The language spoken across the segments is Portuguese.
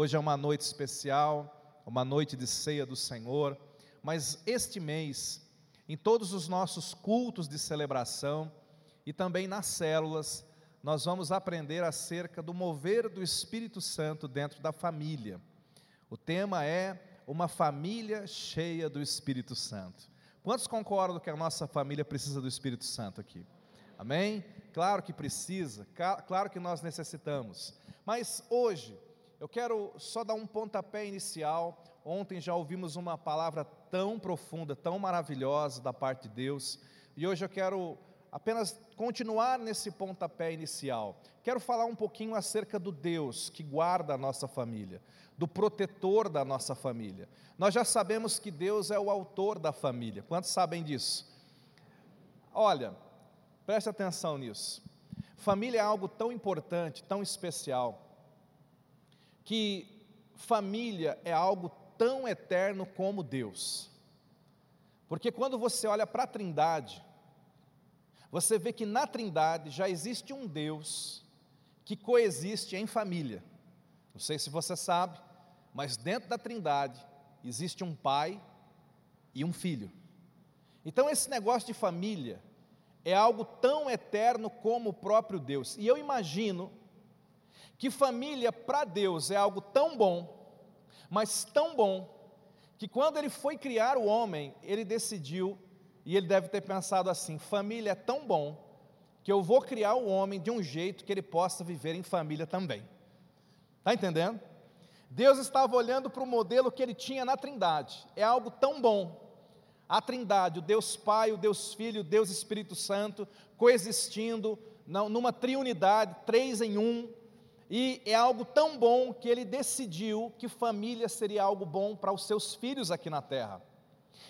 Hoje é uma noite especial, uma noite de ceia do Senhor, mas este mês, em todos os nossos cultos de celebração e também nas células, nós vamos aprender acerca do mover do Espírito Santo dentro da família. O tema é uma família cheia do Espírito Santo. Quantos concordam que a nossa família precisa do Espírito Santo aqui? Amém? Claro que precisa, claro que nós necessitamos. Mas hoje, eu quero só dar um pontapé inicial. Ontem já ouvimos uma palavra tão profunda, tão maravilhosa da parte de Deus, e hoje eu quero apenas continuar nesse pontapé inicial. Quero falar um pouquinho acerca do Deus que guarda a nossa família, do protetor da nossa família. Nós já sabemos que Deus é o autor da família. Quantos sabem disso? Olha, preste atenção nisso. Família é algo tão importante, tão especial, que família é algo tão eterno como Deus. Porque quando você olha para a Trindade, você vê que na Trindade já existe um Deus que coexiste em família. Não sei se você sabe, mas dentro da Trindade existe um pai e um filho. Então esse negócio de família é algo tão eterno como o próprio Deus. E eu imagino que família para Deus é algo tão bom, mas tão bom, que quando ele foi criar o homem, ele decidiu e ele deve ter pensado assim: família é tão bom que eu vou criar o homem de um jeito que ele possa viver em família também. Está entendendo? Deus estava olhando para o modelo que ele tinha na Trindade. É algo tão bom. A Trindade, o Deus Pai, o Deus Filho, o Deus Espírito Santo, coexistindo numa triunidade, três em um. E é algo tão bom que ele decidiu que família seria algo bom para os seus filhos aqui na terra.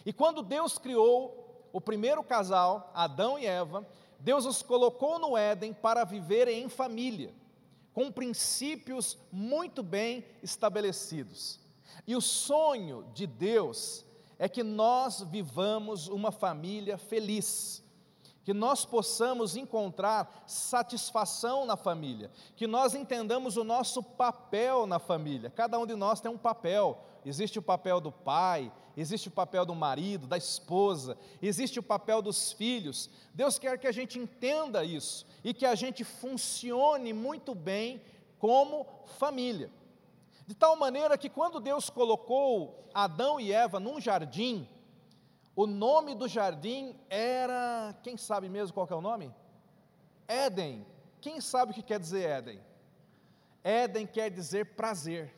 E quando Deus criou o primeiro casal, Adão e Eva, Deus os colocou no Éden para viverem em família, com princípios muito bem estabelecidos. E o sonho de Deus é que nós vivamos uma família feliz, que nós possamos encontrar satisfação na família, que nós entendamos o nosso papel na família. Cada um de nós tem um papel. Existe o papel do pai, existe o papel do marido, da esposa, existe o papel dos filhos. Deus quer que a gente entenda isso e que a gente funcione muito bem como família. De tal maneira que quando Deus colocou Adão e Eva num jardim, o nome do jardim era, quem sabe mesmo qual é o nome? Éden. Quem sabe o que quer dizer Éden? Éden quer dizer prazer.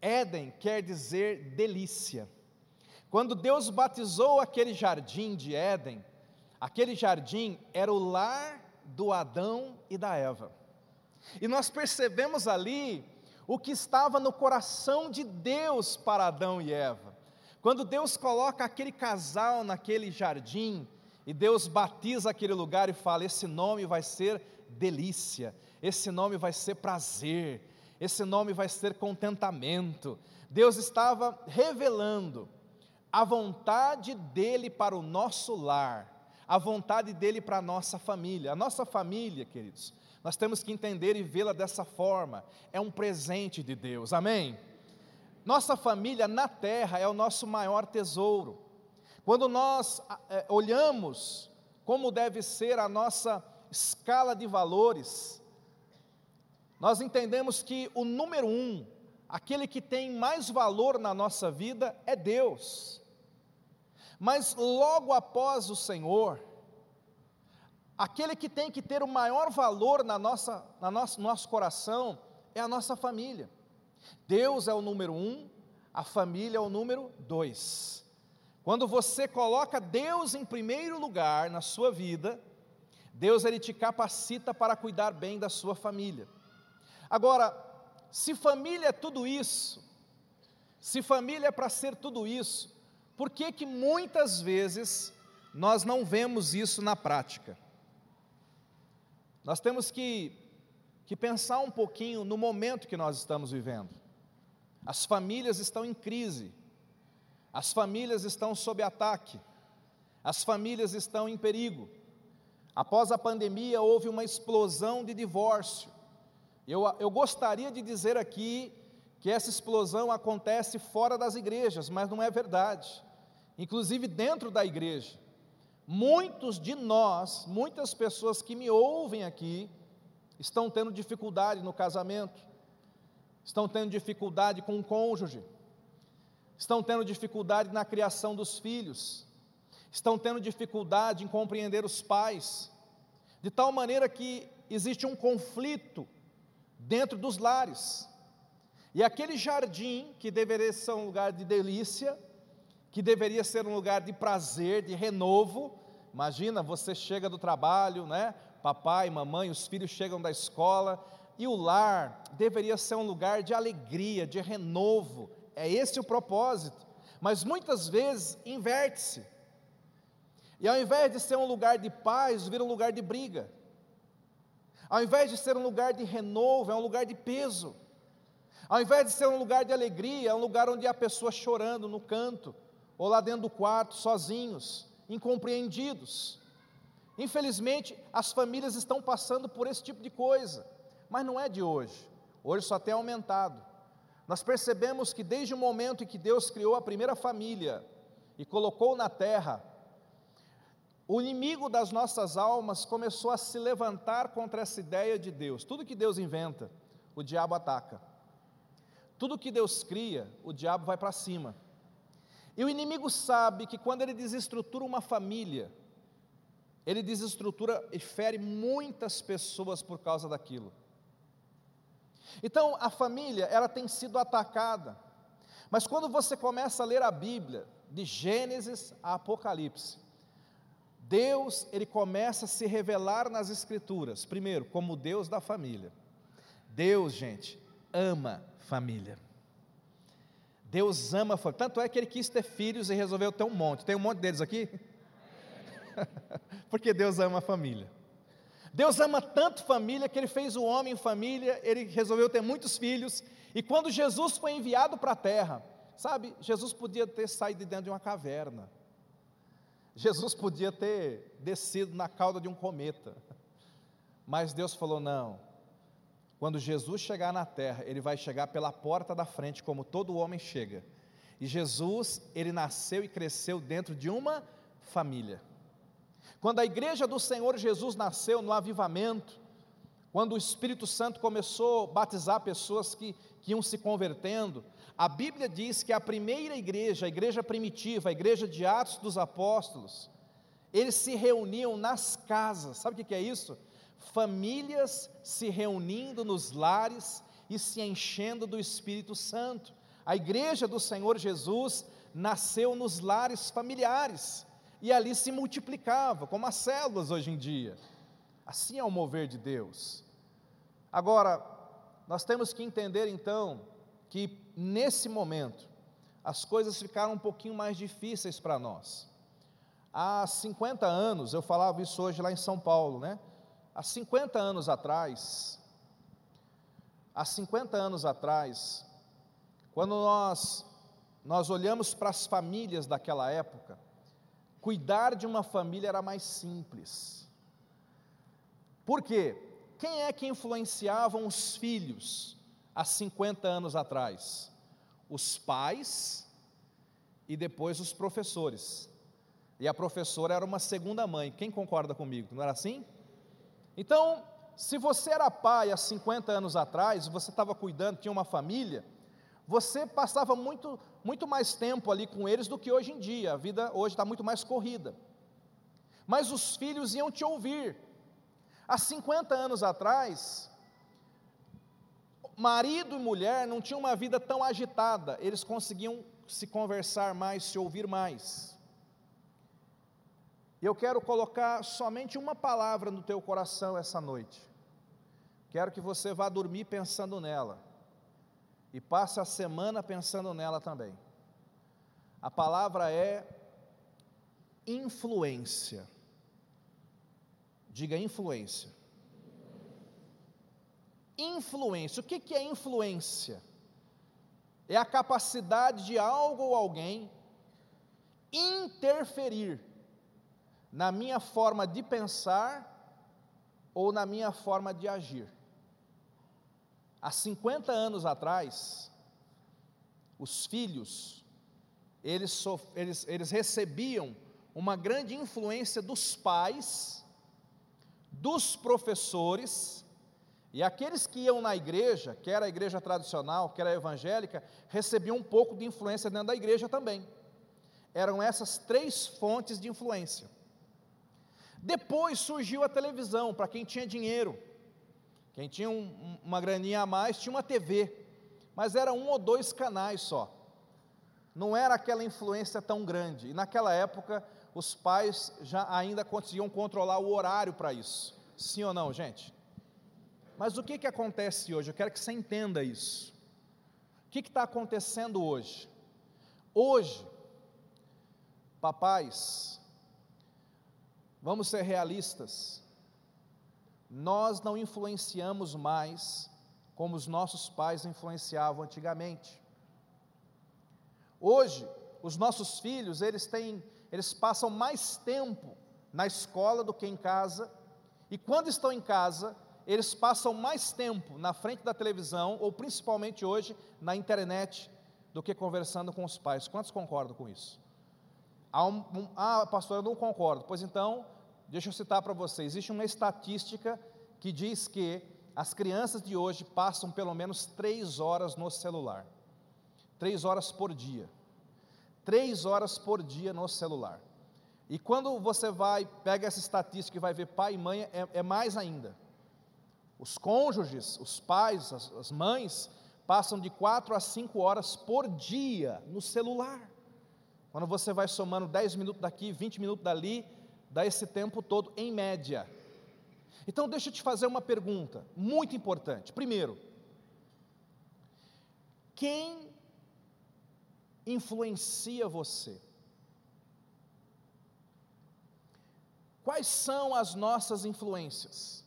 Éden quer dizer delícia. Quando Deus batizou aquele jardim de Éden, aquele jardim era o lar do Adão e da Eva. E nós percebemos ali o que estava no coração de Deus para Adão e Eva. Quando Deus coloca aquele casal naquele jardim, e Deus batiza aquele lugar e fala: esse nome vai ser delícia, esse nome vai ser prazer, esse nome vai ser contentamento. Deus estava revelando a vontade dele para o nosso lar, a vontade dele para a nossa família. A nossa família, queridos, nós temos que entender e vê-la dessa forma, é um presente de Deus, amém? Nossa família na terra é o nosso maior tesouro. Quando nós é, olhamos como deve ser a nossa escala de valores, nós entendemos que o número um, aquele que tem mais valor na nossa vida é Deus. Mas logo após o Senhor, aquele que tem que ter o maior valor na nossa, na nosso, nosso coração é a nossa família. Deus é o número um, a família é o número dois. Quando você coloca Deus em primeiro lugar na sua vida, Deus ele te capacita para cuidar bem da sua família. Agora, se família é tudo isso, se família é para ser tudo isso, por que que muitas vezes nós não vemos isso na prática? Nós temos que, que pensar um pouquinho no momento que nós estamos vivendo. As famílias estão em crise, as famílias estão sob ataque, as famílias estão em perigo. Após a pandemia, houve uma explosão de divórcio, eu, eu gostaria de dizer aqui que essa explosão acontece fora das igrejas, mas não é verdade. Inclusive dentro da igreja. Muitos de nós, muitas pessoas que me ouvem aqui, estão tendo dificuldade no casamento, estão tendo dificuldade com o cônjuge, estão tendo dificuldade na criação dos filhos, estão tendo dificuldade em compreender os pais, de tal maneira que existe um conflito dentro dos lares. E aquele jardim, que deveria ser um lugar de delícia, que deveria ser um lugar de prazer, de renovo, imagina, você chega do trabalho, né? Papai, mamãe, os filhos chegam da escola, e o lar deveria ser um lugar de alegria, de renovo, é esse o propósito, mas muitas vezes inverte-se, e ao invés de ser um lugar de paz, vira um lugar de briga, ao invés de ser um lugar de renovo, é um lugar de peso, ao invés de ser um lugar de alegria, é um lugar onde há pessoas chorando no canto, ou lá dentro do quarto, sozinhos, incompreendidos. Infelizmente, as famílias estão passando por esse tipo de coisa, mas não é de hoje, hoje só tem aumentado. Nós percebemos que desde o momento em que Deus criou a primeira família e colocou na terra, o inimigo das nossas almas começou a se levantar contra essa ideia de Deus. Tudo que Deus inventa, o diabo ataca. Tudo que Deus cria, o diabo vai para cima. E o inimigo sabe que quando ele desestrutura uma família, ele desestrutura e fere muitas pessoas por causa daquilo. Então, a família, ela tem sido atacada. Mas quando você começa a ler a Bíblia, de Gênesis a Apocalipse, Deus, ele começa a se revelar nas escrituras, primeiro, como Deus da família. Deus, gente, ama família. Deus ama família. Tanto é que ele quis ter filhos e resolveu ter um monte. Tem um monte deles aqui? Porque Deus ama a família. Deus ama tanto família que ele fez o homem família, ele resolveu ter muitos filhos. E quando Jesus foi enviado para a terra, sabe, Jesus podia ter saído de dentro de uma caverna. Jesus podia ter descido na cauda de um cometa. Mas Deus falou: não, quando Jesus chegar na terra, ele vai chegar pela porta da frente, como todo homem chega. E Jesus, ele nasceu e cresceu dentro de uma família. Quando a igreja do Senhor Jesus nasceu no avivamento, quando o Espírito Santo começou a batizar pessoas que, que iam se convertendo, a Bíblia diz que a primeira igreja, a igreja primitiva, a igreja de Atos dos Apóstolos, eles se reuniam nas casas, sabe o que é isso? famílias se reunindo nos lares e se enchendo do Espírito Santo. A igreja do Senhor Jesus nasceu nos lares familiares e ali se multiplicava, como as células hoje em dia. Assim é o mover de Deus. Agora, nós temos que entender então que nesse momento as coisas ficaram um pouquinho mais difíceis para nós. Há 50 anos, eu falava isso hoje lá em São Paulo, né? Há 50 anos atrás, há 50 anos atrás, quando nós, nós olhamos para as famílias daquela época, cuidar de uma família era mais simples. Por quê? Quem é que influenciavam os filhos há 50 anos atrás? Os pais e depois os professores. E a professora era uma segunda mãe. Quem concorda comigo? Não era assim? Então, se você era pai há 50 anos atrás, você estava cuidando, tinha uma família, você passava muito, muito mais tempo ali com eles do que hoje em dia. A vida hoje está muito mais corrida. Mas os filhos iam te ouvir. Há 50 anos atrás, marido e mulher não tinham uma vida tão agitada, eles conseguiam se conversar mais, se ouvir mais. Eu quero colocar somente uma palavra no teu coração essa noite. Quero que você vá dormir pensando nela. E passe a semana pensando nela também. A palavra é influência. Diga influência. Influência. O que é influência? É a capacidade de algo ou alguém interferir na minha forma de pensar ou na minha forma de agir. Há 50 anos atrás, os filhos, eles, eles, eles recebiam uma grande influência dos pais, dos professores, e aqueles que iam na igreja, quer a igreja tradicional, quer a evangélica, recebiam um pouco de influência dentro da igreja também. Eram essas três fontes de influência. Depois surgiu a televisão, para quem tinha dinheiro. Quem tinha um, uma graninha a mais tinha uma TV, mas era um ou dois canais só. Não era aquela influência tão grande. E naquela época, os pais já ainda conseguiam controlar o horário para isso. Sim ou não, gente? Mas o que, que acontece hoje? Eu quero que você entenda isso. O que está acontecendo hoje? Hoje, papais, vamos ser realistas, nós não influenciamos mais como os nossos pais influenciavam antigamente. Hoje, os nossos filhos, eles têm, eles passam mais tempo na escola do que em casa, e quando estão em casa, eles passam mais tempo na frente da televisão, ou principalmente hoje na internet, do que conversando com os pais. Quantos concordam com isso? Um, um, ah, pastor, eu não concordo. Pois então, deixa eu citar para você: existe uma estatística que diz que as crianças de hoje passam pelo menos três horas no celular. Três horas por dia. Três horas por dia no celular. E quando você vai, pega essa estatística e vai ver pai e mãe, é, é mais ainda. Os cônjuges, os pais, as, as mães, passam de 4 a 5 horas por dia no celular. Quando você vai somando 10 minutos daqui, 20 minutos dali, dá esse tempo todo em média. Então, deixa eu te fazer uma pergunta muito importante. Primeiro, quem influencia você? Quais são as nossas influências?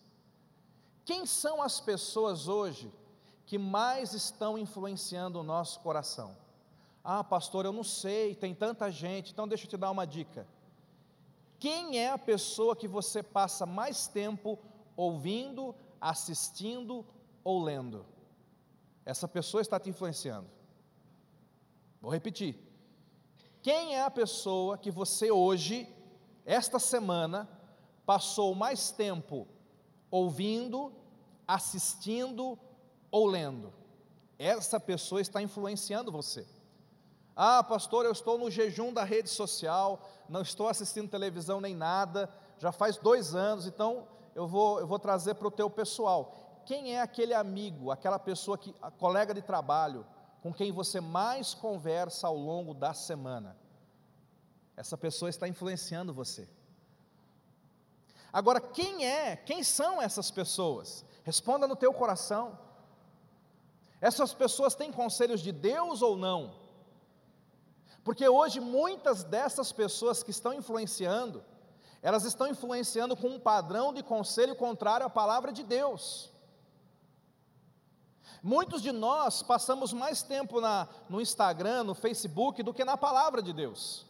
Quem são as pessoas hoje que mais estão influenciando o nosso coração? Ah, pastor, eu não sei, tem tanta gente, então deixa eu te dar uma dica. Quem é a pessoa que você passa mais tempo ouvindo, assistindo ou lendo? Essa pessoa está te influenciando. Vou repetir. Quem é a pessoa que você hoje, esta semana, passou mais tempo ouvindo, assistindo ou lendo. Essa pessoa está influenciando você. Ah, pastor, eu estou no jejum da rede social, não estou assistindo televisão nem nada, já faz dois anos, então eu vou, eu vou trazer para o teu pessoal. Quem é aquele amigo, aquela pessoa que, a colega de trabalho, com quem você mais conversa ao longo da semana? Essa pessoa está influenciando você. Agora, quem é, quem são essas pessoas? Responda no teu coração. Essas pessoas têm conselhos de Deus ou não? Porque hoje muitas dessas pessoas que estão influenciando, elas estão influenciando com um padrão de conselho contrário à palavra de Deus. Muitos de nós passamos mais tempo na, no Instagram, no Facebook, do que na palavra de Deus.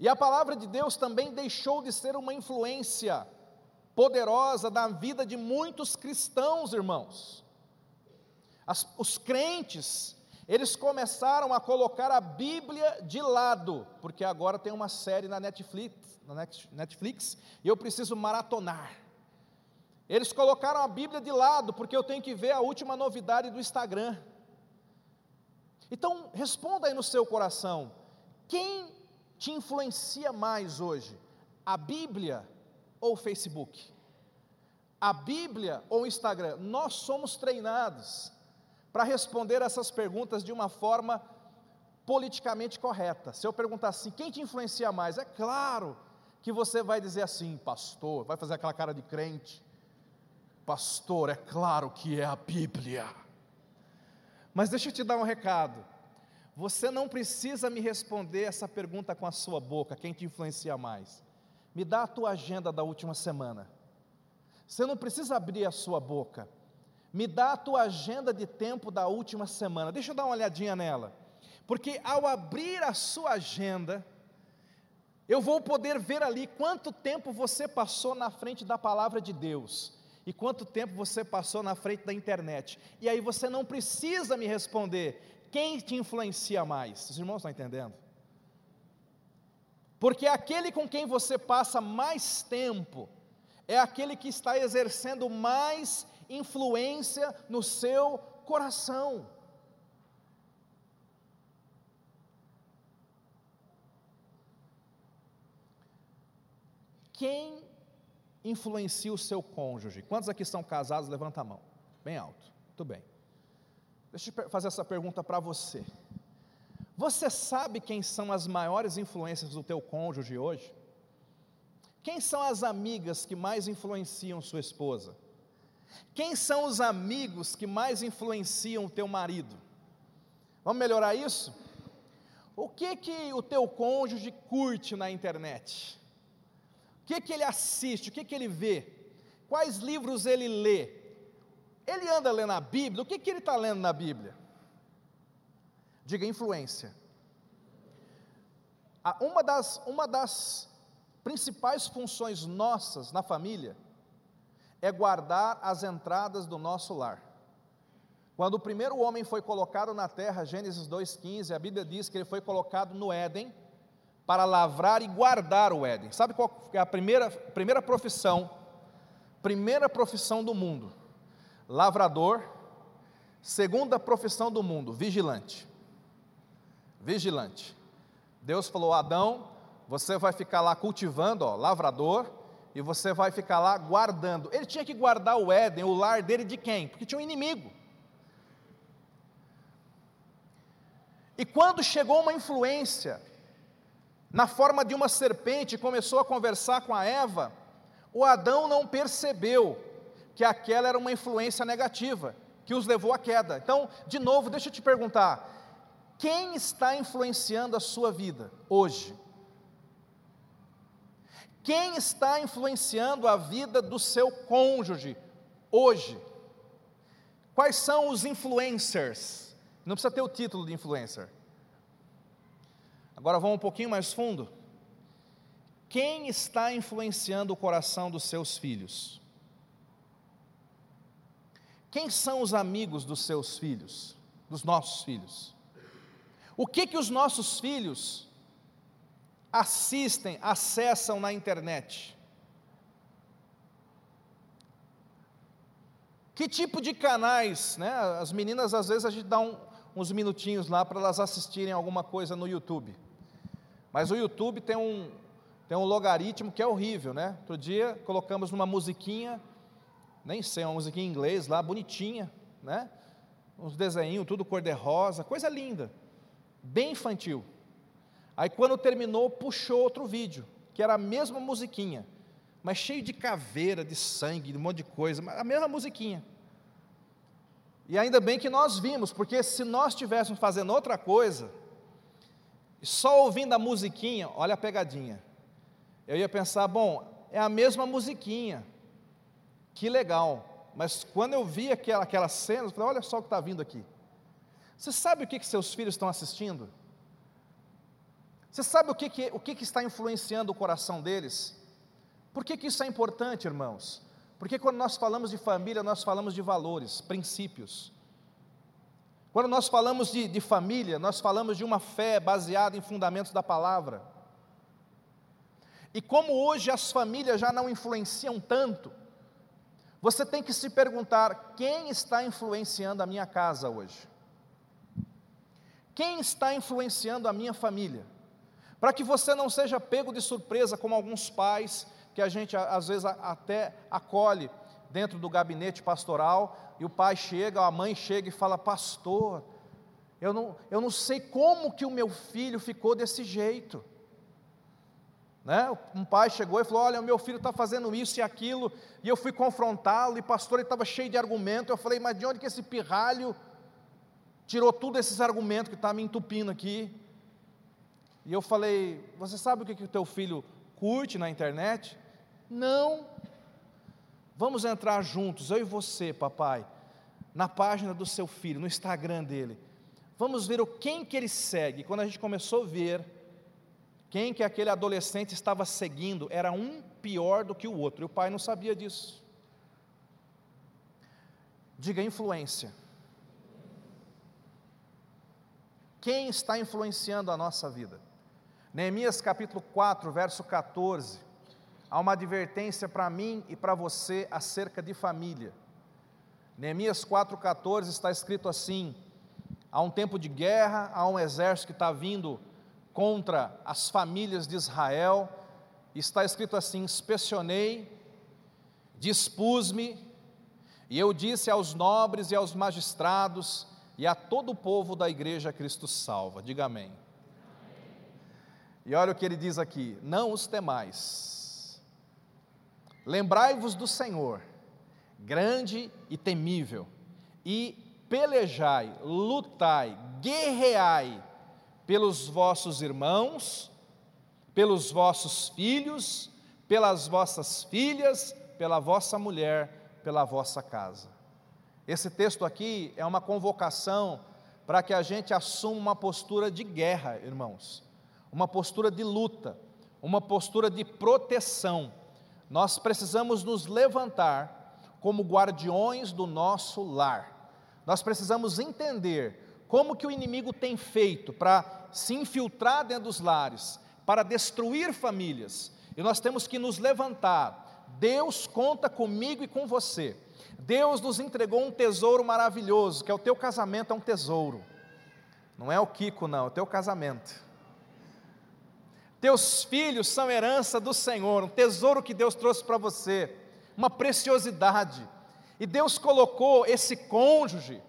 E a palavra de Deus também deixou de ser uma influência poderosa na vida de muitos cristãos, irmãos. As, os crentes, eles começaram a colocar a Bíblia de lado, porque agora tem uma série na Netflix, na Netflix e eu preciso maratonar. Eles colocaram a Bíblia de lado, porque eu tenho que ver a última novidade do Instagram. Então, responda aí no seu coração: quem te influencia mais hoje? A Bíblia ou o Facebook? A Bíblia ou o Instagram? Nós somos treinados para responder essas perguntas de uma forma politicamente correta. Se eu perguntar assim, quem te influencia mais? É claro que você vai dizer assim, pastor, vai fazer aquela cara de crente. Pastor, é claro que é a Bíblia. Mas deixa eu te dar um recado. Você não precisa me responder essa pergunta com a sua boca, quem te influencia mais. Me dá a tua agenda da última semana. Você não precisa abrir a sua boca. Me dá a tua agenda de tempo da última semana. Deixa eu dar uma olhadinha nela. Porque ao abrir a sua agenda, eu vou poder ver ali quanto tempo você passou na frente da palavra de Deus. E quanto tempo você passou na frente da internet? E aí você não precisa me responder quem te influencia mais. Os irmãos estão entendendo? Porque aquele com quem você passa mais tempo é aquele que está exercendo mais influência no seu coração. Quem influencia o seu cônjuge? Quantos aqui são casados? Levanta a mão. Bem alto. Muito bem. Deixa eu fazer essa pergunta para você. Você sabe quem são as maiores influências do teu cônjuge hoje? Quem são as amigas que mais influenciam sua esposa? Quem são os amigos que mais influenciam o teu marido? Vamos melhorar isso? O que que o teu cônjuge curte na internet? O que que ele assiste? O que que ele vê? Quais livros ele lê? Ele anda lendo a Bíblia? O que que ele está lendo na Bíblia? Diga influência. Uma das, uma das principais funções nossas na família é guardar as entradas do nosso lar. Quando o primeiro homem foi colocado na terra, Gênesis 2,15, a Bíblia diz que ele foi colocado no Éden para lavrar e guardar o Éden. Sabe qual é a primeira, primeira profissão? Primeira profissão do mundo: lavrador. Segunda profissão do mundo: vigilante vigilante. Deus falou: Adão, você vai ficar lá cultivando, ó, lavrador, e você vai ficar lá guardando. Ele tinha que guardar o Éden, o lar dele de quem? Porque tinha um inimigo. E quando chegou uma influência, na forma de uma serpente, começou a conversar com a Eva, o Adão não percebeu que aquela era uma influência negativa, que os levou à queda. Então, de novo, deixa eu te perguntar: quem está influenciando a sua vida hoje? Quem está influenciando a vida do seu cônjuge hoje? Quais são os influencers? Não precisa ter o título de influencer. Agora vamos um pouquinho mais fundo. Quem está influenciando o coração dos seus filhos? Quem são os amigos dos seus filhos, dos nossos filhos? O que que os nossos filhos assistem, acessam na internet? Que tipo de canais, né? As meninas às vezes a gente dá um, uns minutinhos lá para elas assistirem alguma coisa no YouTube. Mas o YouTube tem um, tem um logaritmo que é horrível, né? Outro dia colocamos numa musiquinha, nem sei, uma musiquinha em inglês lá, bonitinha, né? Uns desenhinhos, tudo cor-de-rosa, coisa linda bem infantil. Aí quando terminou, puxou outro vídeo, que era a mesma musiquinha, mas cheio de caveira, de sangue, de um monte de coisa, a mesma musiquinha. E ainda bem que nós vimos, porque se nós estivéssemos fazendo outra coisa, só ouvindo a musiquinha, olha a pegadinha. Eu ia pensar, bom, é a mesma musiquinha, que legal. Mas quando eu vi aquela, aquela cena, eu falei, olha só o que está vindo aqui. Você sabe o que, que seus filhos estão assistindo? Você sabe o que, que, o que, que está influenciando o coração deles? Por que, que isso é importante, irmãos? Porque quando nós falamos de família, nós falamos de valores, princípios. Quando nós falamos de, de família, nós falamos de uma fé baseada em fundamentos da palavra. E como hoje as famílias já não influenciam tanto, você tem que se perguntar: quem está influenciando a minha casa hoje? Quem está influenciando a minha família? Para que você não seja pego de surpresa, como alguns pais, que a gente às vezes até acolhe dentro do gabinete pastoral, e o pai chega, a mãe chega e fala: Pastor, eu não, eu não sei como que o meu filho ficou desse jeito. Né? Um pai chegou e falou: Olha, o meu filho está fazendo isso e aquilo, e eu fui confrontá-lo, e pastor, ele estava cheio de argumento. Eu falei: Mas de onde que esse pirralho tirou tudo esses argumentos que está me entupindo aqui. E eu falei: Você sabe o que, o teu filho curte na internet? Não. Vamos entrar juntos, eu e você, papai, na página do seu filho, no Instagram dele. Vamos ver o quem que ele segue. Quando a gente começou a ver quem que aquele adolescente estava seguindo, era um pior do que o outro. E o pai não sabia disso. Diga influência. Quem está influenciando a nossa vida? Neemias capítulo 4, verso 14. Há uma advertência para mim e para você acerca de família. Neemias 4,14 está escrito assim: há um tempo de guerra, há um exército que está vindo contra as famílias de Israel, está escrito assim: inspecionei, dispus-me, e eu disse aos nobres e aos magistrados e a todo o povo da igreja Cristo salva. Diga amém. E olha o que ele diz aqui: não os temais, lembrai-vos do Senhor, grande e temível, e pelejai, lutai, guerreai pelos vossos irmãos, pelos vossos filhos, pelas vossas filhas, pela vossa mulher, pela vossa casa. Esse texto aqui é uma convocação para que a gente assuma uma postura de guerra, irmãos, uma postura de luta, uma postura de proteção. Nós precisamos nos levantar como guardiões do nosso lar. Nós precisamos entender como que o inimigo tem feito para se infiltrar dentro dos lares, para destruir famílias. E nós temos que nos levantar. Deus conta comigo e com você. Deus nos entregou um tesouro maravilhoso, que é o teu casamento, é um tesouro. Não é o Kiko, não, é o teu casamento. Teus filhos são herança do Senhor, um tesouro que Deus trouxe para você, uma preciosidade. E Deus colocou esse cônjuge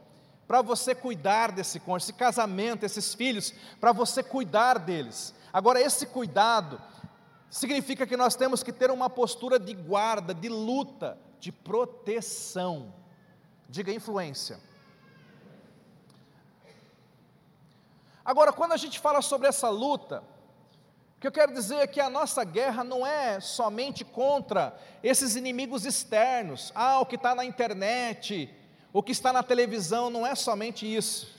para você cuidar desse cônjuge, esse casamento, esses filhos, para você cuidar deles. Agora, esse cuidado significa que nós temos que ter uma postura de guarda, de luta, de proteção. Diga influência. Agora, quando a gente fala sobre essa luta, que eu quero dizer é que a nossa guerra não é somente contra esses inimigos externos. Ah, o que está na internet, o que está na televisão, não é somente isso.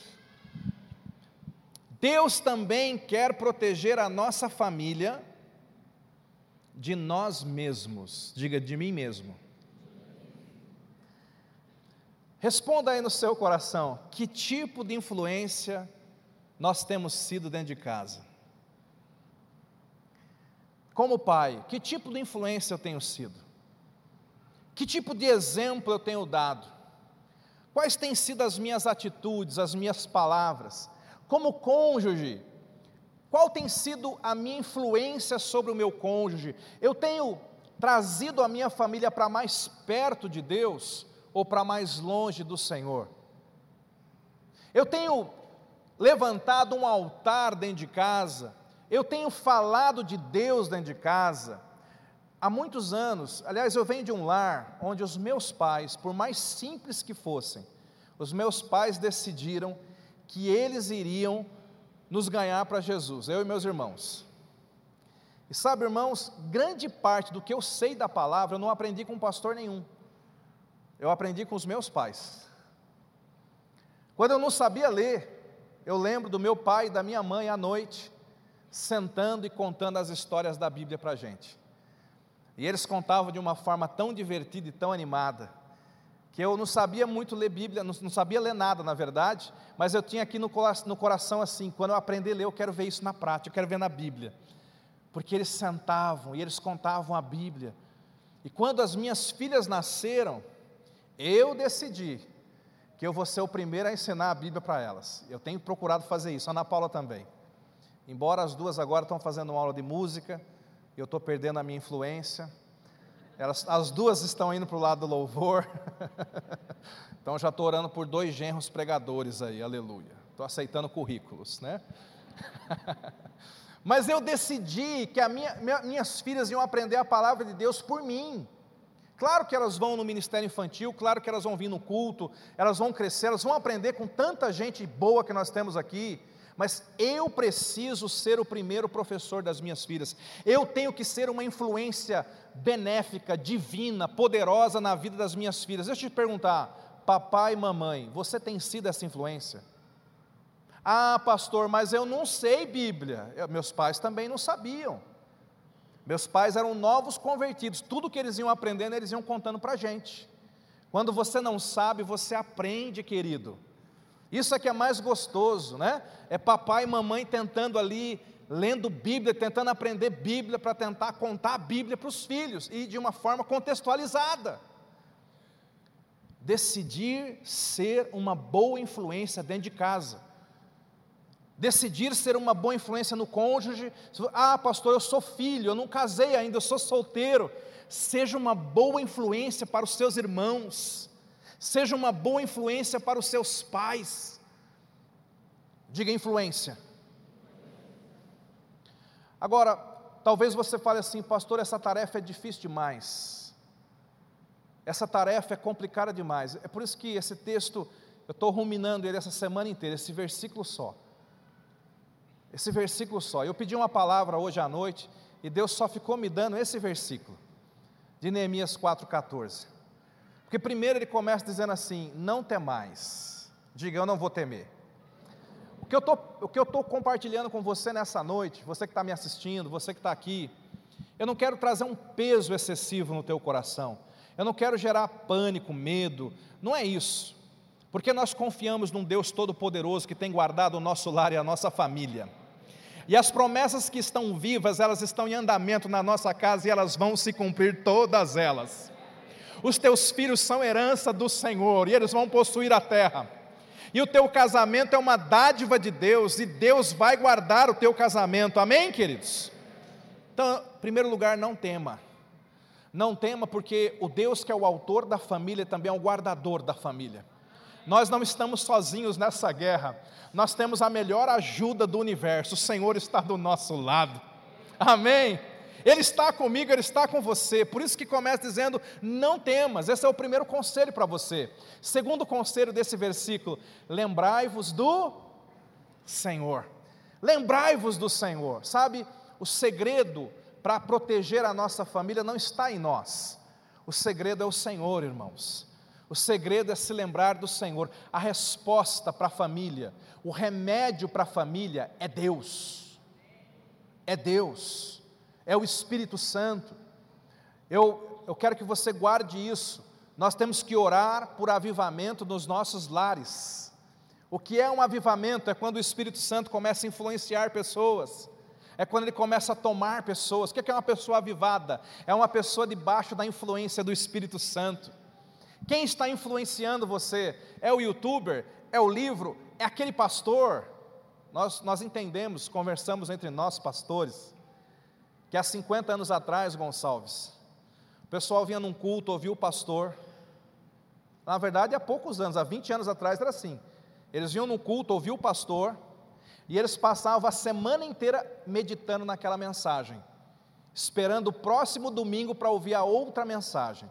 Deus também quer proteger a nossa família de nós mesmos. Diga de mim mesmo. Responda aí no seu coração: que tipo de influência nós temos sido dentro de casa? Como pai, que tipo de influência eu tenho sido? Que tipo de exemplo eu tenho dado? Quais têm sido as minhas atitudes, as minhas palavras? Como cônjuge, qual tem sido a minha influência sobre o meu cônjuge? Eu tenho trazido a minha família para mais perto de Deus ou para mais longe do Senhor? Eu tenho levantado um altar dentro de casa, eu tenho falado de Deus dentro de casa. Há muitos anos, aliás, eu venho de um lar onde os meus pais, por mais simples que fossem, os meus pais decidiram que eles iriam nos ganhar para Jesus, eu e meus irmãos. E sabe, irmãos, grande parte do que eu sei da palavra eu não aprendi com pastor nenhum. Eu aprendi com os meus pais. Quando eu não sabia ler, eu lembro do meu pai e da minha mãe à noite, sentando e contando as histórias da Bíblia para a gente. E eles contavam de uma forma tão divertida e tão animada que eu não sabia muito ler Bíblia, não, não sabia ler nada, na verdade, mas eu tinha aqui no, no coração assim: quando eu aprender a ler, eu quero ver isso na prática, eu quero ver na Bíblia. Porque eles sentavam e eles contavam a Bíblia. E quando as minhas filhas nasceram, eu decidi que eu vou ser o primeiro a ensinar a Bíblia para elas. Eu tenho procurado fazer isso, a Ana Paula também. Embora as duas agora estão fazendo uma aula de música, eu estou perdendo a minha influência. Elas, as duas estão indo para o lado do louvor. então já estou orando por dois genros pregadores aí, aleluia. Estou aceitando currículos, né? Mas eu decidi que minha, minha, minhas filhas iam aprender a palavra de Deus por mim. Claro que elas vão no ministério infantil, claro que elas vão vir no culto, elas vão crescer, elas vão aprender com tanta gente boa que nós temos aqui, mas eu preciso ser o primeiro professor das minhas filhas. Eu tenho que ser uma influência benéfica, divina, poderosa na vida das minhas filhas. Deixa eu te perguntar, papai e mamãe, você tem sido essa influência? Ah, pastor, mas eu não sei Bíblia. Eu, meus pais também não sabiam. Meus pais eram novos convertidos, tudo que eles iam aprendendo, eles iam contando para a gente. Quando você não sabe, você aprende, querido. Isso é que é mais gostoso, né? É papai e mamãe tentando ali, lendo Bíblia, tentando aprender Bíblia para tentar contar a Bíblia para os filhos e de uma forma contextualizada. Decidir ser uma boa influência dentro de casa. Decidir ser uma boa influência no cônjuge. Ah, pastor, eu sou filho, eu não casei ainda, eu sou solteiro. Seja uma boa influência para os seus irmãos. Seja uma boa influência para os seus pais. Diga influência. Agora, talvez você fale assim, pastor, essa tarefa é difícil demais. Essa tarefa é complicada demais. É por isso que esse texto, eu estou ruminando ele essa semana inteira, esse versículo só. Esse versículo só. Eu pedi uma palavra hoje à noite e Deus só ficou me dando esse versículo de Neemias 4,14. Porque primeiro ele começa dizendo assim: Não temais. Diga, eu não vou temer. O que eu estou compartilhando com você nessa noite, você que está me assistindo, você que está aqui, eu não quero trazer um peso excessivo no teu coração, eu não quero gerar pânico, medo, não é isso, porque nós confiamos num Deus Todo-Poderoso que tem guardado o nosso lar e a nossa família. E as promessas que estão vivas, elas estão em andamento na nossa casa e elas vão se cumprir todas elas. Os teus filhos são herança do Senhor e eles vão possuir a terra. E o teu casamento é uma dádiva de Deus e Deus vai guardar o teu casamento. Amém, queridos? Então, em primeiro lugar, não tema. Não tema porque o Deus que é o autor da família também é o guardador da família. Nós não estamos sozinhos nessa guerra, nós temos a melhor ajuda do universo, o Senhor está do nosso lado, amém? Ele está comigo, Ele está com você, por isso que começa dizendo: não temas, esse é o primeiro conselho para você. Segundo conselho desse versículo: lembrai-vos do Senhor, lembrai-vos do Senhor, sabe? O segredo para proteger a nossa família não está em nós, o segredo é o Senhor, irmãos. O segredo é se lembrar do Senhor. A resposta para a família, o remédio para a família é Deus. É Deus. É o Espírito Santo. Eu, eu quero que você guarde isso. Nós temos que orar por avivamento nos nossos lares. O que é um avivamento? É quando o Espírito Santo começa a influenciar pessoas. É quando ele começa a tomar pessoas. O que é uma pessoa avivada? É uma pessoa debaixo da influência do Espírito Santo. Quem está influenciando você? É o youtuber? É o livro? É aquele pastor? Nós, nós entendemos, conversamos entre nós, pastores, que há 50 anos atrás, Gonçalves, o pessoal vinha num culto, ouvia o pastor. Na verdade, há poucos anos, há 20 anos atrás era assim. Eles vinham num culto, ouviam o pastor, e eles passavam a semana inteira meditando naquela mensagem, esperando o próximo domingo para ouvir a outra mensagem.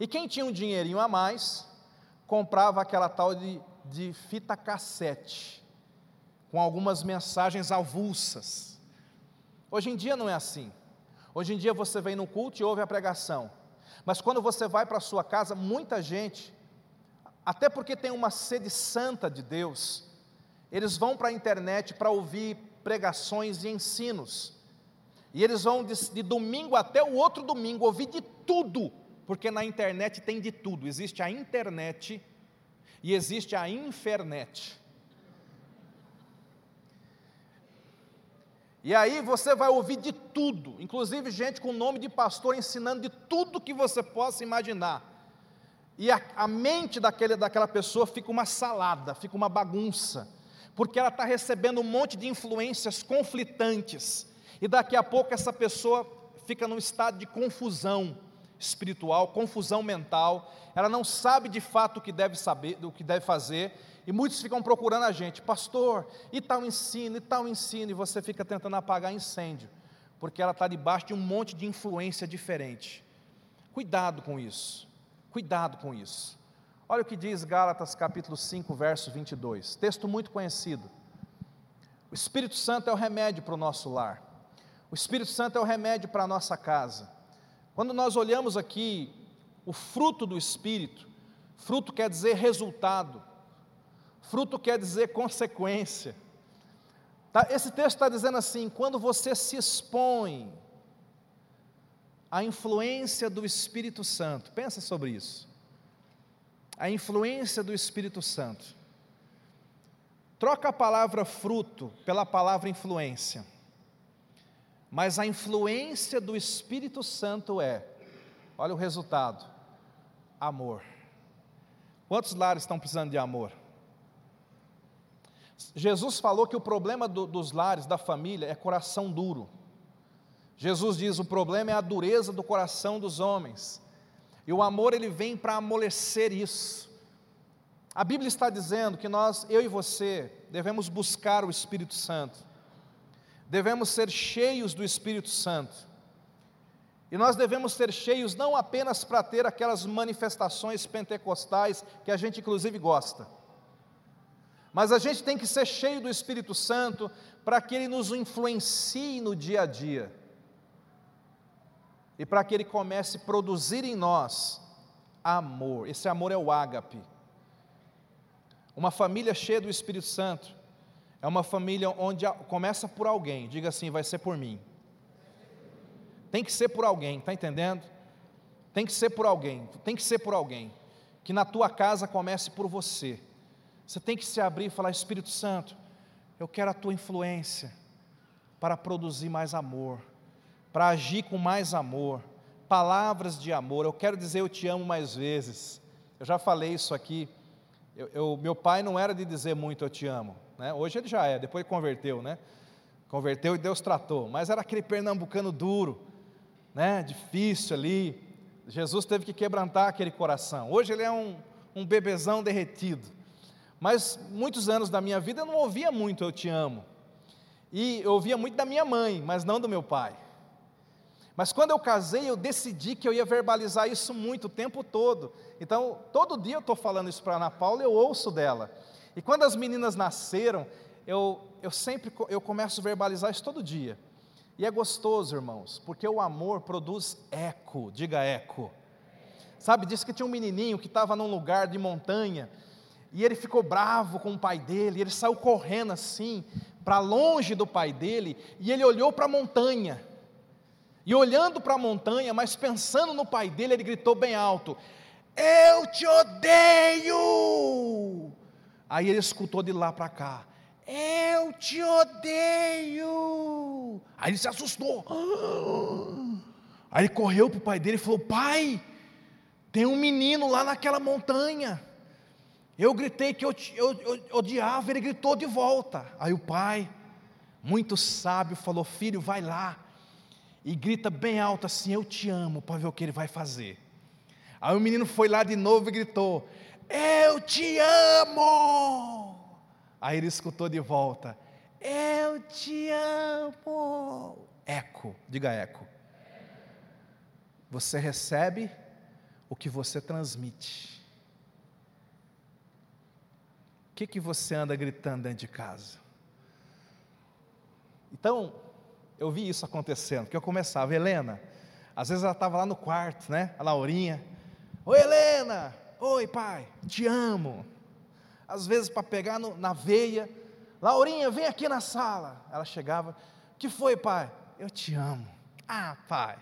E quem tinha um dinheirinho a mais, comprava aquela tal de, de fita cassete, com algumas mensagens avulsas. Hoje em dia não é assim. Hoje em dia você vem no culto e ouve a pregação. Mas quando você vai para a sua casa, muita gente, até porque tem uma sede santa de Deus, eles vão para a internet para ouvir pregações e ensinos. E eles vão de, de, domingo até o outro domingo ouvir de tudo porque na internet tem de tudo. Existe a internet e existe a infernet. E aí você vai ouvir de tudo, inclusive gente com nome de pastor ensinando de tudo que você possa imaginar. E a, a mente daquele, daquela pessoa fica uma salada, fica uma bagunça, porque ela está recebendo um monte de influências conflitantes. E daqui a pouco essa pessoa fica num estado de confusão espiritual, confusão mental, ela não sabe de fato o que deve saber, o que deve fazer, e muitos ficam procurando a gente, pastor, e tal ensino, e tal ensino, e você fica tentando apagar incêndio, porque ela está debaixo de um monte de influência diferente. Cuidado com isso, cuidado com isso. Olha o que diz Gálatas capítulo 5, verso 22, texto muito conhecido. O Espírito Santo é o remédio para o nosso lar, o Espírito Santo é o remédio para a nossa casa. Quando nós olhamos aqui o fruto do Espírito, fruto quer dizer resultado, fruto quer dizer consequência. Tá? Esse texto está dizendo assim: quando você se expõe à influência do Espírito Santo, pensa sobre isso. a influência do Espírito Santo. Troca a palavra fruto pela palavra influência. Mas a influência do Espírito Santo é, olha o resultado: amor. Quantos lares estão precisando de amor? Jesus falou que o problema do, dos lares, da família, é coração duro. Jesus diz: o problema é a dureza do coração dos homens. E o amor ele vem para amolecer isso. A Bíblia está dizendo que nós, eu e você, devemos buscar o Espírito Santo. Devemos ser cheios do Espírito Santo. E nós devemos ser cheios não apenas para ter aquelas manifestações pentecostais que a gente inclusive gosta mas a gente tem que ser cheio do Espírito Santo para que ele nos influencie no dia a dia. E para que ele comece a produzir em nós amor. Esse amor é o ágape. Uma família cheia do Espírito Santo é uma família onde começa por alguém. Diga assim, vai ser por mim. Tem que ser por alguém, está entendendo? Tem que ser por alguém, tem que ser por alguém. Que na tua casa comece por você você tem que se abrir e falar: Espírito Santo, eu quero a tua influência para produzir mais amor, para agir com mais amor, palavras de amor. Eu quero dizer eu te amo mais vezes. Eu já falei isso aqui. Eu, eu, meu pai não era de dizer muito eu te amo, né? Hoje ele já é, depois converteu, né? Converteu e Deus tratou, mas era aquele pernambucano duro, né? Difícil ali. Jesus teve que quebrantar aquele coração. Hoje ele é um, um bebezão derretido. Mas muitos anos da minha vida eu não ouvia muito eu te amo. E eu ouvia muito da minha mãe, mas não do meu pai. Mas quando eu casei, eu decidi que eu ia verbalizar isso muito o tempo todo. Então, todo dia eu estou falando isso para a Ana Paula, eu ouço dela. E quando as meninas nasceram, eu, eu sempre eu começo a verbalizar isso todo dia. E é gostoso, irmãos, porque o amor produz eco, diga eco. Sabe, disse que tinha um menininho que estava num lugar de montanha, e ele ficou bravo com o pai dele, ele saiu correndo assim, para longe do pai dele, e ele olhou para a montanha. E olhando para a montanha, mas pensando no pai dele, ele gritou bem alto: Eu te odeio! Aí ele escutou de lá para cá: Eu te odeio! Aí ele se assustou. Aí ele correu para o pai dele e falou: Pai, tem um menino lá naquela montanha. Eu gritei que eu, eu, eu odiava, ele gritou de volta. Aí o pai, muito sábio, falou: Filho, vai lá e grita bem alto assim: Eu te amo, para ver o que ele vai fazer. Aí o menino foi lá de novo e gritou: Eu te amo. Aí ele escutou de volta: Eu te amo. Eco, diga eco. Você recebe o que você transmite que, que você anda gritando dentro de casa? Então, eu vi isso acontecendo, porque eu começava, Helena, às vezes ela estava lá no quarto, né? A Laurinha, oi Helena, oi pai, te amo. Às vezes para pegar no, na veia, Laurinha, vem aqui na sala. Ela chegava, que foi pai? Eu te amo. Ah, pai,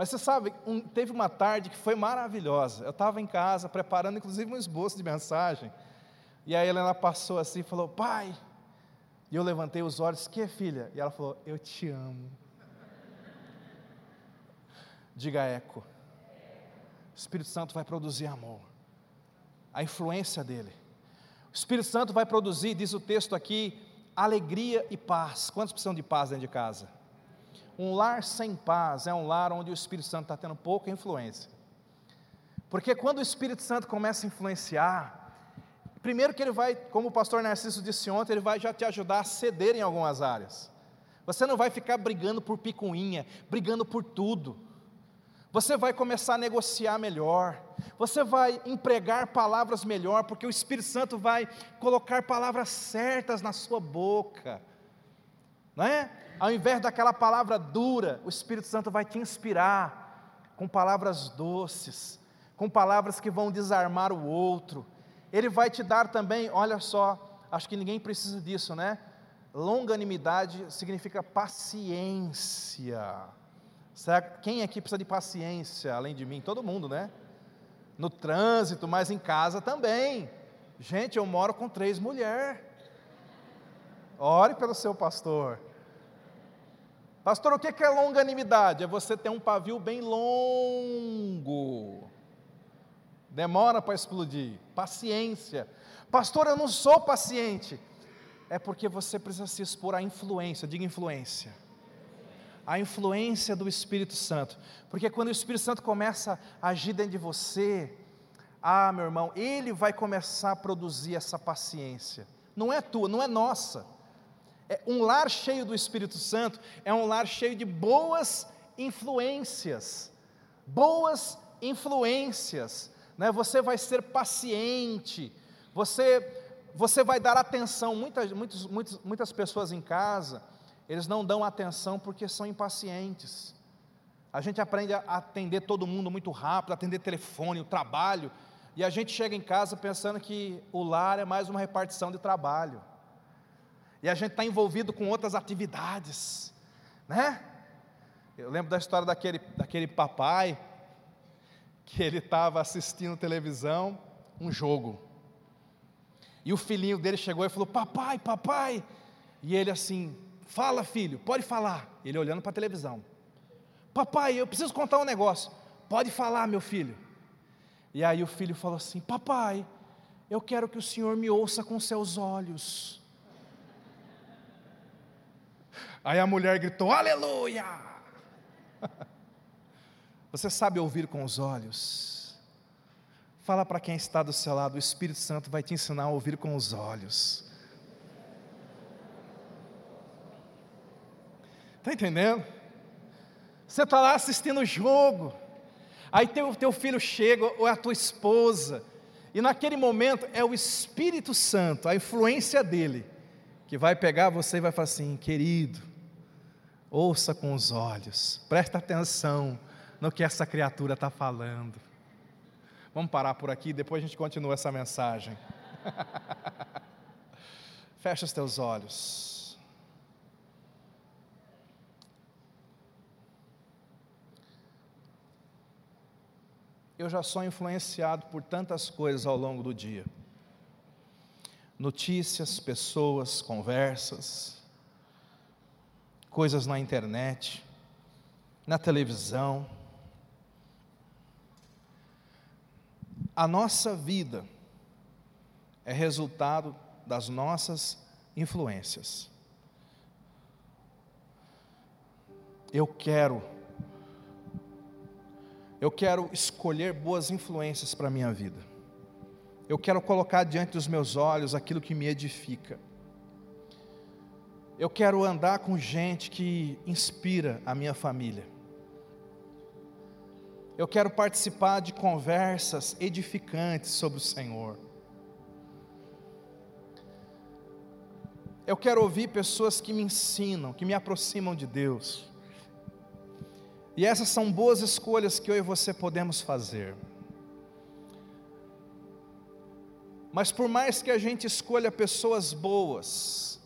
mas você sabe, um, teve uma tarde que foi maravilhosa. Eu estava em casa preparando, inclusive, um esboço de mensagem. E a Helena passou assim e falou: Pai. E eu levantei os olhos: Que filha? E ela falou: Eu te amo. Diga eco. O Espírito Santo vai produzir amor. A influência dele. O Espírito Santo vai produzir, diz o texto aqui, alegria e paz. Quantos precisam de paz dentro de casa? Um lar sem paz é um lar onde o Espírito Santo está tendo pouca influência. Porque quando o Espírito Santo começa a influenciar, primeiro que ele vai, como o pastor Narciso disse ontem, ele vai já te ajudar a ceder em algumas áreas. Você não vai ficar brigando por picuinha, brigando por tudo. Você vai começar a negociar melhor. Você vai empregar palavras melhor, porque o Espírito Santo vai colocar palavras certas na sua boca. Não é? Ao invés daquela palavra dura, o Espírito Santo vai te inspirar com palavras doces, com palavras que vão desarmar o outro. Ele vai te dar também, olha só, acho que ninguém precisa disso, né? Longanimidade significa paciência. Será, quem aqui precisa de paciência além de mim? Todo mundo, né? no trânsito, mas em casa também. Gente, eu moro com três mulheres. Ore pelo seu pastor. Pastor, o que é longanimidade? É você ter um pavio bem longo. Demora para explodir. Paciência. Pastor, eu não sou paciente. É porque você precisa se expor à influência. Diga influência. A influência do Espírito Santo. Porque quando o Espírito Santo começa a agir dentro de você, ah, meu irmão, ele vai começar a produzir essa paciência. Não é tua, não é nossa. É um lar cheio do Espírito Santo é um lar cheio de boas influências. Boas influências. Né? Você vai ser paciente. Você você vai dar atenção. Muitas, muitas, muitas, muitas pessoas em casa, eles não dão atenção porque são impacientes. A gente aprende a atender todo mundo muito rápido, atender telefone, o trabalho, e a gente chega em casa pensando que o lar é mais uma repartição de trabalho. E a gente está envolvido com outras atividades, né? Eu lembro da história daquele, daquele papai que ele estava assistindo televisão, um jogo. E o filhinho dele chegou e falou: Papai, papai. E ele assim: Fala, filho, pode falar. Ele olhando para a televisão: Papai, eu preciso contar um negócio. Pode falar, meu filho. E aí o filho falou assim: Papai, eu quero que o senhor me ouça com seus olhos. Aí a mulher gritou: Aleluia! Você sabe ouvir com os olhos. Fala para quem está do seu lado, o Espírito Santo vai te ensinar a ouvir com os olhos. Está entendendo? Você está lá assistindo o jogo, aí teu, teu filho chega, ou é a tua esposa, e naquele momento é o Espírito Santo, a influência dele, que vai pegar você e vai falar assim: querido, ouça com os olhos, presta atenção no que essa criatura está falando. Vamos parar por aqui, depois a gente continua essa mensagem. Fecha os teus olhos. Eu já sou influenciado por tantas coisas ao longo do dia. Notícias, pessoas, conversas, coisas na internet, na televisão A nossa vida é resultado das nossas influências. Eu quero, eu quero escolher boas influências para a minha vida. Eu quero colocar diante dos meus olhos aquilo que me edifica. Eu quero andar com gente que inspira a minha família. Eu quero participar de conversas edificantes sobre o Senhor. Eu quero ouvir pessoas que me ensinam, que me aproximam de Deus. E essas são boas escolhas que eu e você podemos fazer. Mas por mais que a gente escolha pessoas boas,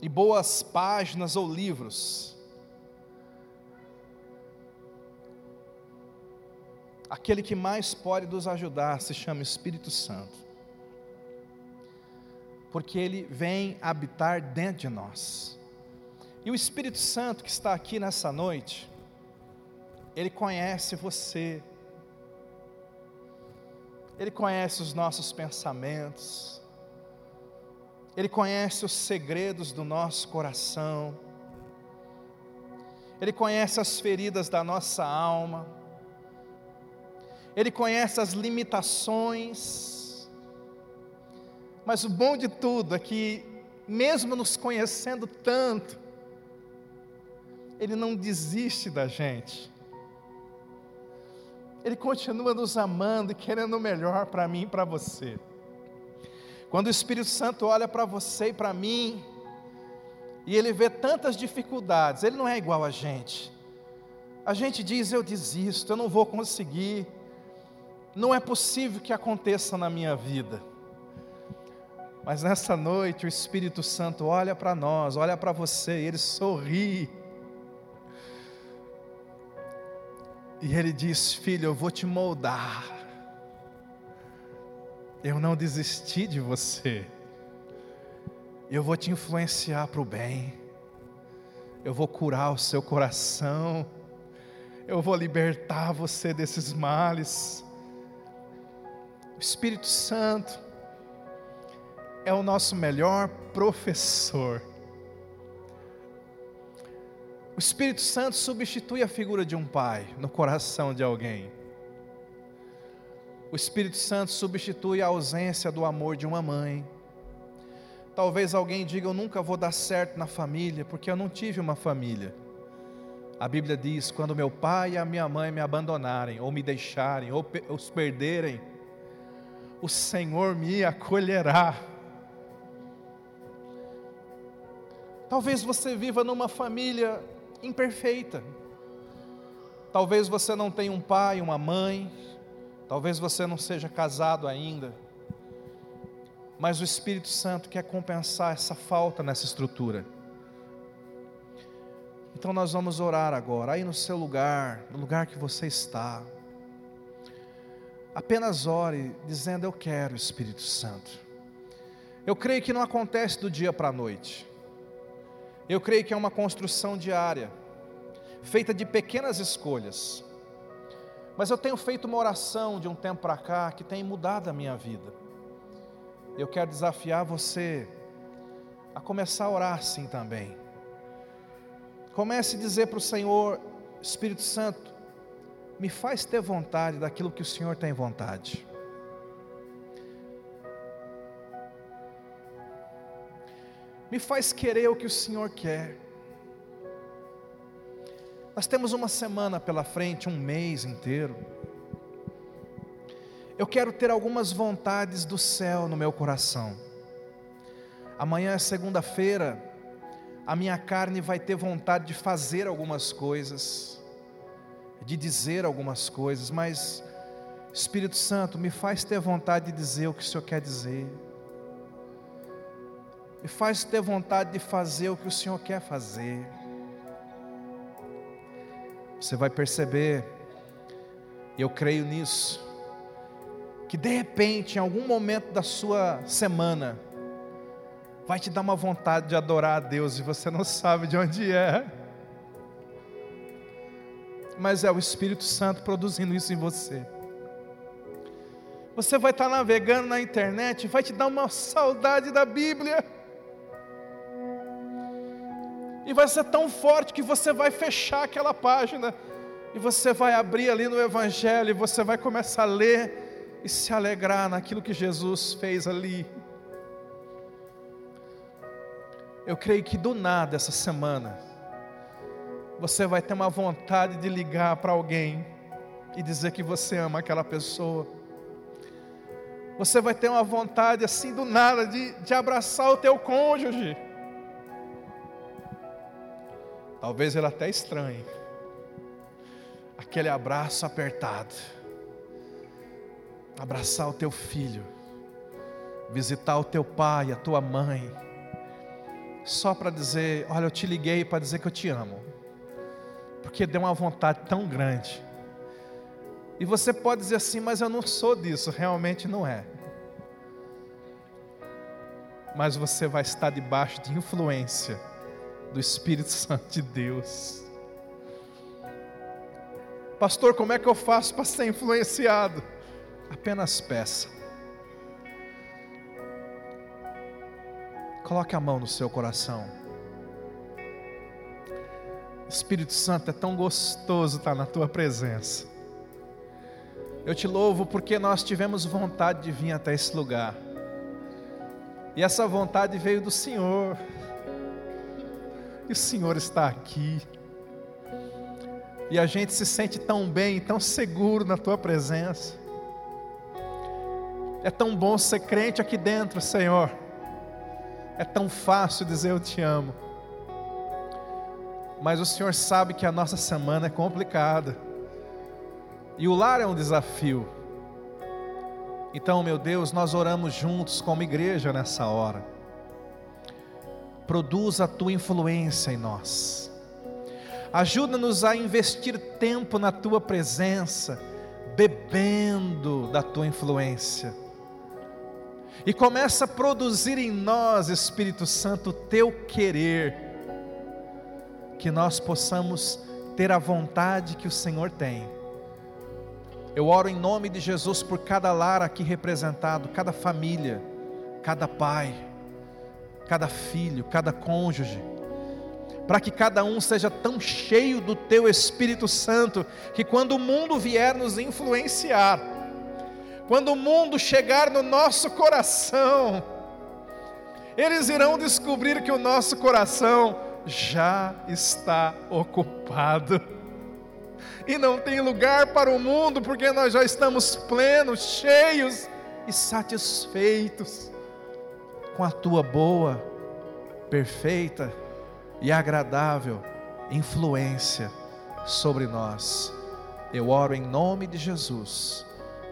e boas páginas ou livros, aquele que mais pode nos ajudar se chama Espírito Santo. Porque ele vem habitar dentro de nós. E o Espírito Santo que está aqui nessa noite, ele conhece você. Ele conhece os nossos pensamentos. Ele conhece os segredos do nosso coração. Ele conhece as feridas da nossa alma. Ele conhece as limitações, mas o bom de tudo é que, mesmo nos conhecendo tanto, Ele não desiste da gente, Ele continua nos amando e querendo o melhor para mim e para você. Quando o Espírito Santo olha para você e para mim, e ele vê tantas dificuldades, ele não é igual a gente. A gente diz: eu desisto, eu não vou conseguir não é possível que aconteça na minha vida. Mas nessa noite o Espírito Santo olha para nós, olha para você, ele sorri. E ele diz: Filho, eu vou te moldar. Eu não desisti de você. Eu vou te influenciar para o bem. Eu vou curar o seu coração. Eu vou libertar você desses males. O Espírito Santo é o nosso melhor professor. O Espírito Santo substitui a figura de um pai no coração de alguém. O Espírito Santo substitui a ausência do amor de uma mãe. Talvez alguém diga: Eu nunca vou dar certo na família, porque eu não tive uma família. A Bíblia diz: Quando meu pai e a minha mãe me abandonarem, ou me deixarem, ou os perderem, o Senhor me acolherá. Talvez você viva numa família imperfeita. Talvez você não tenha um pai, uma mãe, talvez você não seja casado ainda. Mas o Espírito Santo quer compensar essa falta nessa estrutura. Então nós vamos orar agora, aí no seu lugar, no lugar que você está. Apenas ore dizendo: Eu quero, Espírito Santo. Eu creio que não acontece do dia para a noite. Eu creio que é uma construção diária, feita de pequenas escolhas. Mas eu tenho feito uma oração de um tempo para cá que tem mudado a minha vida. Eu quero desafiar você a começar a orar assim também. Comece a dizer para o Senhor, Espírito Santo, me faz ter vontade daquilo que o Senhor tem vontade. Me faz querer o que o Senhor quer. Nós temos uma semana pela frente, um mês inteiro. Eu quero ter algumas vontades do céu no meu coração. Amanhã é segunda-feira, a minha carne vai ter vontade de fazer algumas coisas, de dizer algumas coisas, mas Espírito Santo me faz ter vontade de dizer o que o Senhor quer dizer e faz ter vontade de fazer o que o Senhor quer fazer. Você vai perceber, eu creio nisso, que de repente, em algum momento da sua semana, vai te dar uma vontade de adorar a Deus e você não sabe de onde é. Mas é o Espírito Santo produzindo isso em você. Você vai estar navegando na internet, vai te dar uma saudade da Bíblia. E vai ser tão forte que você vai fechar aquela página. E você vai abrir ali no Evangelho. E você vai começar a ler. E se alegrar naquilo que Jesus fez ali. Eu creio que do nada essa semana. Você vai ter uma vontade de ligar para alguém. E dizer que você ama aquela pessoa. Você vai ter uma vontade assim do nada de, de abraçar o teu cônjuge Talvez ele até estranhe. Aquele abraço apertado. Abraçar o teu filho. Visitar o teu pai, a tua mãe. Só para dizer: Olha, eu te liguei para dizer que eu te amo. Porque deu uma vontade tão grande. E você pode dizer assim, mas eu não sou disso, realmente não é. Mas você vai estar debaixo de influência do Espírito Santo de Deus. Pastor, como é que eu faço para ser influenciado? Apenas peça. Coloque a mão no seu coração. Espírito Santo, é tão gostoso estar na tua presença. Eu te louvo porque nós tivemos vontade de vir até esse lugar. E essa vontade veio do Senhor o Senhor está aqui. E a gente se sente tão bem, tão seguro na tua presença. É tão bom ser crente aqui dentro, Senhor. É tão fácil dizer eu te amo. Mas o Senhor sabe que a nossa semana é complicada. E o lar é um desafio. Então, meu Deus, nós oramos juntos como igreja nessa hora produz a tua influência em nós. Ajuda-nos a investir tempo na tua presença, bebendo da tua influência. E começa a produzir em nós, Espírito Santo, o teu querer, que nós possamos ter a vontade que o Senhor tem. Eu oro em nome de Jesus por cada lar aqui representado, cada família, cada pai, cada filho, cada cônjuge para que cada um seja tão cheio do teu Espírito Santo, que quando o mundo vier nos influenciar, quando o mundo chegar no nosso coração, eles irão descobrir que o nosso coração já está ocupado. E não tem lugar para o mundo, porque nós já estamos plenos, cheios e satisfeitos com a tua boa, perfeita e agradável influência sobre nós. Eu oro em nome de Jesus.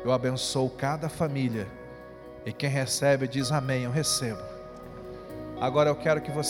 Eu abençoo cada família. E quem recebe diz amém, eu recebo. Agora eu quero que você